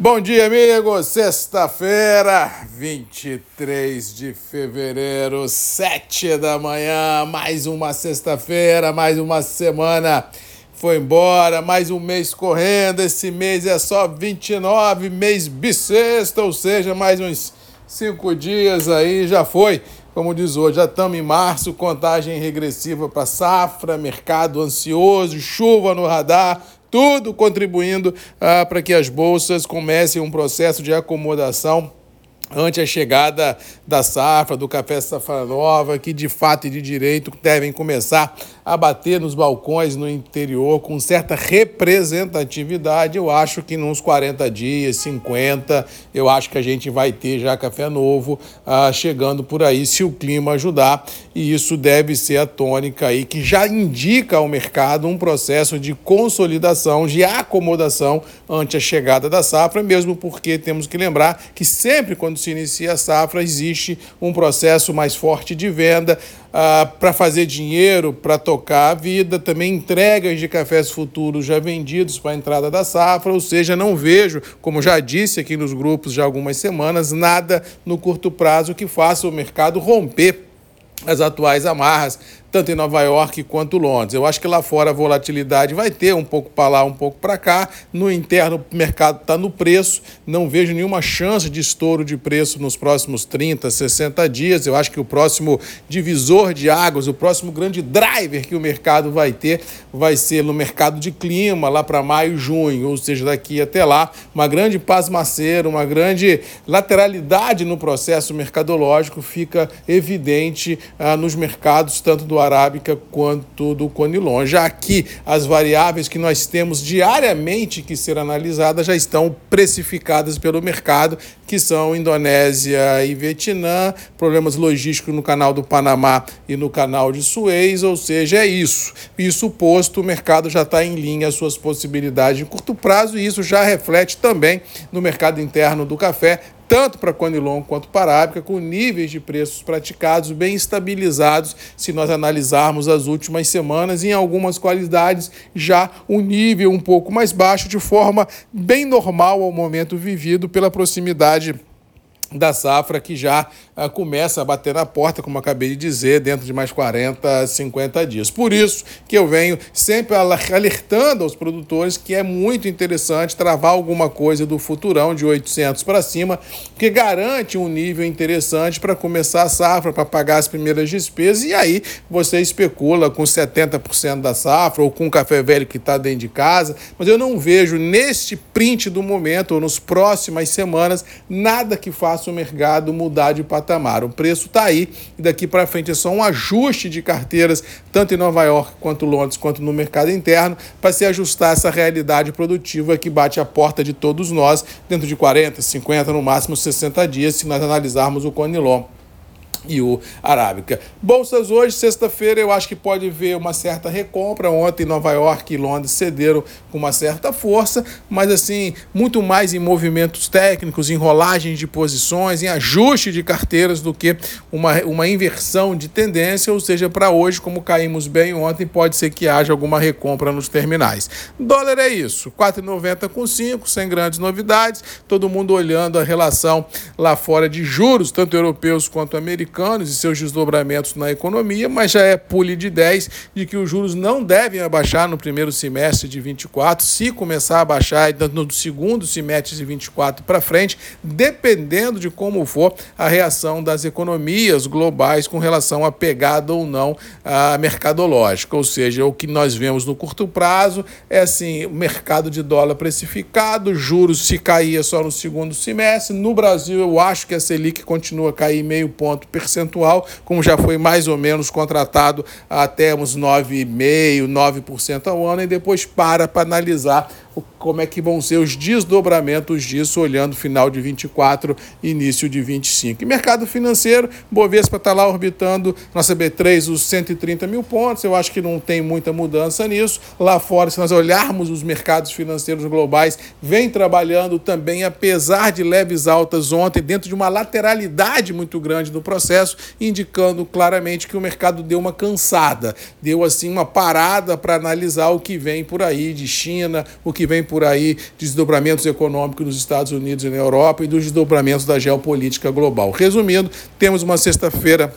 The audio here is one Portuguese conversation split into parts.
Bom dia, amigos. Sexta-feira, 23 de fevereiro, 7 da manhã. Mais uma sexta-feira, mais uma semana foi embora. Mais um mês correndo. Esse mês é só 29, mês bissexto, ou seja, mais uns cinco dias aí já foi. Como diz hoje, já estamos em março, contagem regressiva para safra, mercado ansioso, chuva no radar tudo contribuindo ah, para que as bolsas comecem um processo de acomodação ante a chegada da safra, do café safra nova, que de fato e de direito devem começar a bater nos balcões no interior com certa representatividade. Eu acho que nos 40 dias, 50, eu acho que a gente vai ter já café novo ah, chegando por aí, se o clima ajudar. E isso deve ser a tônica aí que já indica ao mercado um processo de consolidação, de acomodação ante a chegada da safra, mesmo porque temos que lembrar que sempre quando se inicia a safra existe um processo mais forte de venda ah, para fazer dinheiro, para tocar a vida, também entregas de cafés futuros já vendidos para a entrada da safra, ou seja, não vejo, como já disse aqui nos grupos já algumas semanas, nada no curto prazo que faça o mercado romper as atuais amarras tanto em Nova York quanto Londres. Eu acho que lá fora a volatilidade vai ter um pouco para lá, um pouco para cá. No interno, o mercado está no preço. Não vejo nenhuma chance de estouro de preço nos próximos 30, 60 dias. Eu acho que o próximo divisor de águas, o próximo grande driver que o mercado vai ter, vai ser no mercado de clima, lá para maio, junho, ou seja, daqui até lá, uma grande pasmaceira, uma grande lateralidade no processo mercadológico fica evidente ah, nos mercados, tanto do arábica quanto do conilon. Já aqui, as variáveis que nós temos diariamente que ser analisadas já estão precificadas pelo mercado, que são Indonésia e Vietnã, problemas logísticos no canal do Panamá e no canal de Suez, ou seja, é isso. Isso posto, o mercado já está em linha as suas possibilidades de curto prazo e isso já reflete também no mercado interno do café, tanto para Conilon quanto para Arábica, com níveis de preços praticados bem estabilizados, se nós analisarmos as últimas semanas, em algumas qualidades já um nível um pouco mais baixo, de forma bem normal ao momento vivido pela proximidade da safra que já uh, começa a bater na porta, como acabei de dizer, dentro de mais 40, 50 dias. Por isso que eu venho sempre alertando aos produtores que é muito interessante travar alguma coisa do futurão de 800 para cima, que garante um nível interessante para começar a safra, para pagar as primeiras despesas, e aí você especula com 70% da safra ou com o café velho que está dentro de casa, mas eu não vejo neste print do momento ou nos próximas semanas nada que faça faça o mercado mudar de patamar. O preço está aí e daqui para frente é só um ajuste de carteiras, tanto em Nova York quanto Londres, quanto no mercado interno, para se ajustar essa realidade produtiva que bate a porta de todos nós dentro de 40, 50, no máximo 60 dias, se nós analisarmos o Conilon e o Arábica. Bolsas hoje, sexta-feira, eu acho que pode ver uma certa recompra. Ontem, Nova York e Londres cederam com uma certa força, mas assim, muito mais em movimentos técnicos, em rolagens de posições, em ajuste de carteiras do que uma, uma inversão de tendência. Ou seja, para hoje, como caímos bem ontem, pode ser que haja alguma recompra nos terminais. Dólar é isso, 4,90 com 5, sem grandes novidades. Todo mundo olhando a relação lá fora de juros, tanto europeus quanto americanos americanos e seus desdobramentos na economia, mas já é pule de 10 de que os juros não devem abaixar no primeiro semestre de 24, se começar a baixar no segundo semestre de 24 para frente, dependendo de como for a reação das economias globais com relação à pegada ou não a mercadológica, ou seja, o que nós vemos no curto prazo é assim, o mercado de dólar precificado, juros se caía só no segundo semestre, no Brasil eu acho que a Selic continua a cair meio ponto percentual, como já foi mais ou menos contratado até uns 9,5%, 9% ao ano, e depois para para analisar como é que vão ser os desdobramentos disso, olhando final de 24, início de 25. E mercado financeiro, Bovespa está lá orbitando nossa B3 os 130 mil pontos, eu acho que não tem muita mudança nisso. Lá fora, se nós olharmos os mercados financeiros globais, vem trabalhando também, apesar de leves altas ontem, dentro de uma lateralidade muito grande do processo, indicando claramente que o mercado deu uma cansada, deu assim uma parada para analisar o que vem por aí de China, o que vem por aí, desdobramentos econômicos nos Estados Unidos e na Europa e dos desdobramentos da geopolítica global. Resumindo, temos uma sexta-feira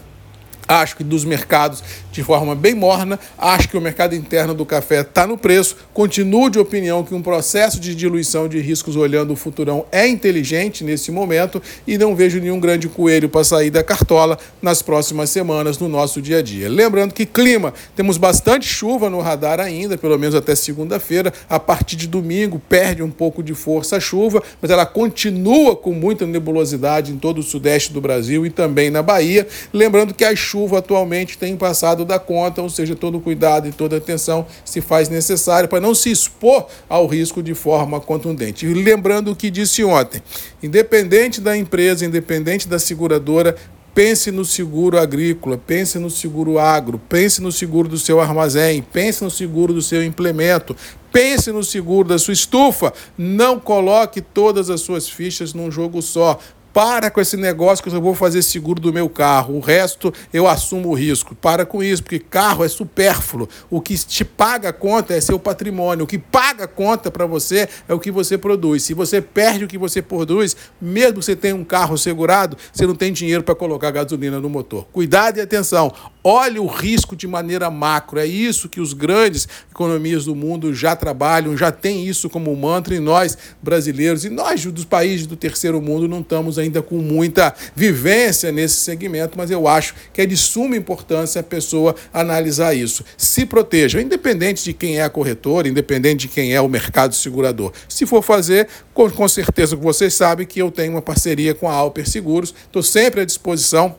acho que dos mercados de forma bem morna, acho que o mercado interno do café está no preço, continuo de opinião que um processo de diluição de riscos olhando o futurão é inteligente nesse momento e não vejo nenhum grande coelho para sair da cartola nas próximas semanas no nosso dia a dia. Lembrando que clima, temos bastante chuva no radar ainda, pelo menos até segunda-feira, a partir de domingo perde um pouco de força a chuva, mas ela continua com muita nebulosidade em todo o sudeste do Brasil e também na Bahia. Lembrando que as chuva atualmente tem passado da conta, ou seja, todo cuidado e toda atenção se faz necessário para não se expor ao risco de forma contundente. E lembrando o que disse ontem, independente da empresa, independente da seguradora, Pense no seguro agrícola, pense no seguro agro, pense no seguro do seu armazém, pense no seguro do seu implemento, pense no seguro da sua estufa. Não coloque todas as suas fichas num jogo só. Para com esse negócio que eu vou fazer seguro do meu carro, o resto eu assumo o risco. Para com isso, porque carro é supérfluo. O que te paga a conta é seu patrimônio. O que paga a conta para você é o que você produz. Se você perde o que você produz, mesmo que você tenha um carro segurado, você não tem dinheiro para colocar gasolina no motor. Cuidado e atenção. Olhe o risco de maneira macro. É isso que os grandes economias do mundo já trabalham, já tem isso como mantra, e nós, brasileiros, e nós dos países do terceiro mundo, não estamos ainda com muita vivência nesse segmento, mas eu acho que é de suma importância a pessoa analisar isso. Se proteja, independente de quem é a corretora, independente de quem é o mercado segurador. Se for fazer, com, com certeza vocês sabem que eu tenho uma parceria com a Alper Seguros, estou sempre à disposição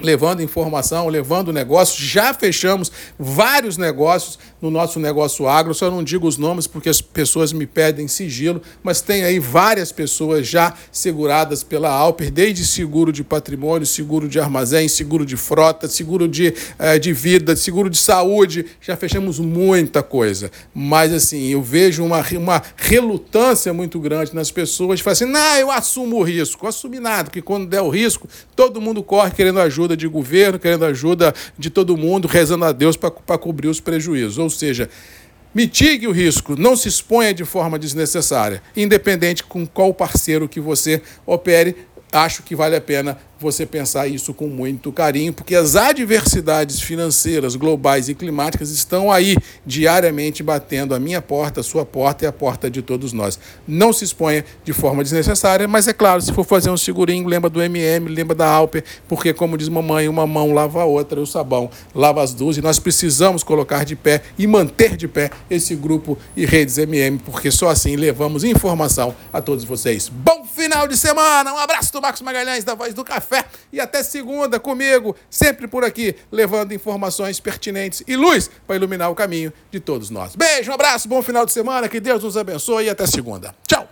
levando informação, levando negócios. Já fechamos vários negócios no nosso negócio agro, só não digo os nomes porque as pessoas me pedem sigilo, mas tem aí várias pessoas já seguradas pela Alper, desde seguro de patrimônio, seguro de armazém, seguro de frota, seguro de, eh, de vida, seguro de saúde. Já fechamos muita coisa. Mas assim, eu vejo uma, uma relutância muito grande nas pessoas de falar assim: não, eu assumo o risco. Assumir nada, porque quando der o risco, todo mundo corre querendo ajuda ajuda de governo, querendo ajuda de todo mundo, rezando a Deus para cobrir os prejuízos. Ou seja, mitigue o risco, não se exponha de forma desnecessária, independente com qual parceiro que você opere, acho que vale a pena você pensar isso com muito carinho, porque as adversidades financeiras, globais e climáticas estão aí diariamente batendo a minha porta, a sua porta e a porta de todos nós. Não se exponha de forma desnecessária, mas é claro, se for fazer um segurinho, lembra do MM, lembra da Alper, porque como diz mamãe, uma mão lava a outra, o sabão lava as duas, e nós precisamos colocar de pé e manter de pé esse grupo e redes MM, porque só assim levamos informação a todos vocês. Bom final de semana, um abraço do Marcos Magalhães da Voz do Café e até segunda comigo, sempre por aqui, levando informações pertinentes e luz para iluminar o caminho de todos nós. Beijo, um abraço, bom final de semana, que Deus nos abençoe e até segunda. Tchau!